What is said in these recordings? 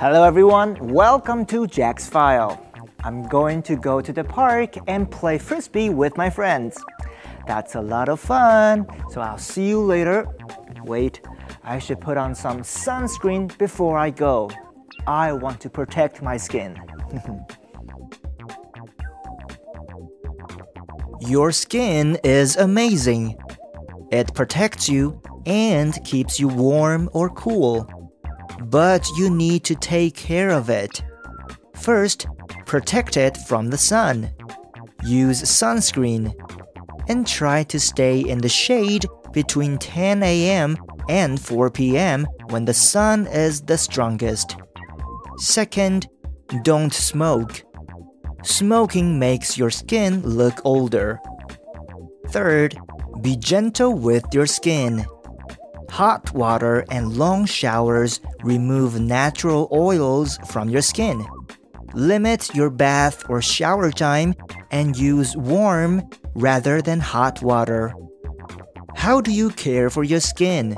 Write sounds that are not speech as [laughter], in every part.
Hello everyone, welcome to Jack's File. I'm going to go to the park and play frisbee with my friends. That's a lot of fun, so I'll see you later. Wait, I should put on some sunscreen before I go. I want to protect my skin. [laughs] Your skin is amazing. It protects you and keeps you warm or cool. But you need to take care of it. First, protect it from the sun. Use sunscreen and try to stay in the shade between 10 a.m. and 4 p.m. when the sun is the strongest. Second, don't smoke. Smoking makes your skin look older. Third, be gentle with your skin. Hot water and long showers remove natural oils from your skin. Limit your bath or shower time and use warm rather than hot water. How do you care for your skin?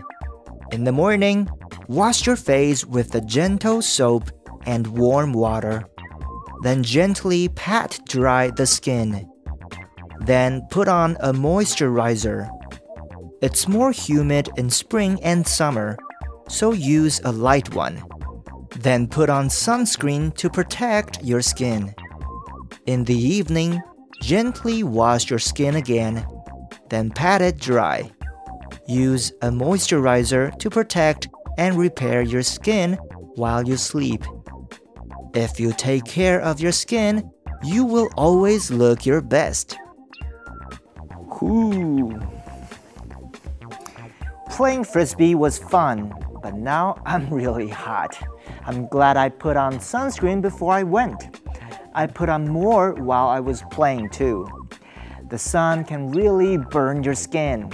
In the morning, wash your face with a gentle soap and warm water. Then gently pat dry the skin. Then put on a moisturizer. It's more humid in spring and summer, so use a light one. Then put on sunscreen to protect your skin. In the evening, gently wash your skin again, then pat it dry. Use a moisturizer to protect and repair your skin while you sleep. If you take care of your skin, you will always look your best. Ooh. Playing frisbee was fun, but now [laughs] I'm really hot. I'm glad I put on sunscreen before I went. I put on more while I was playing too. The sun can really burn your skin.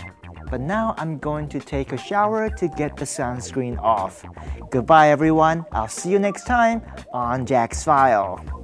But now I'm going to take a shower to get the sunscreen off. Goodbye everyone. I'll see you next time on Jack's File.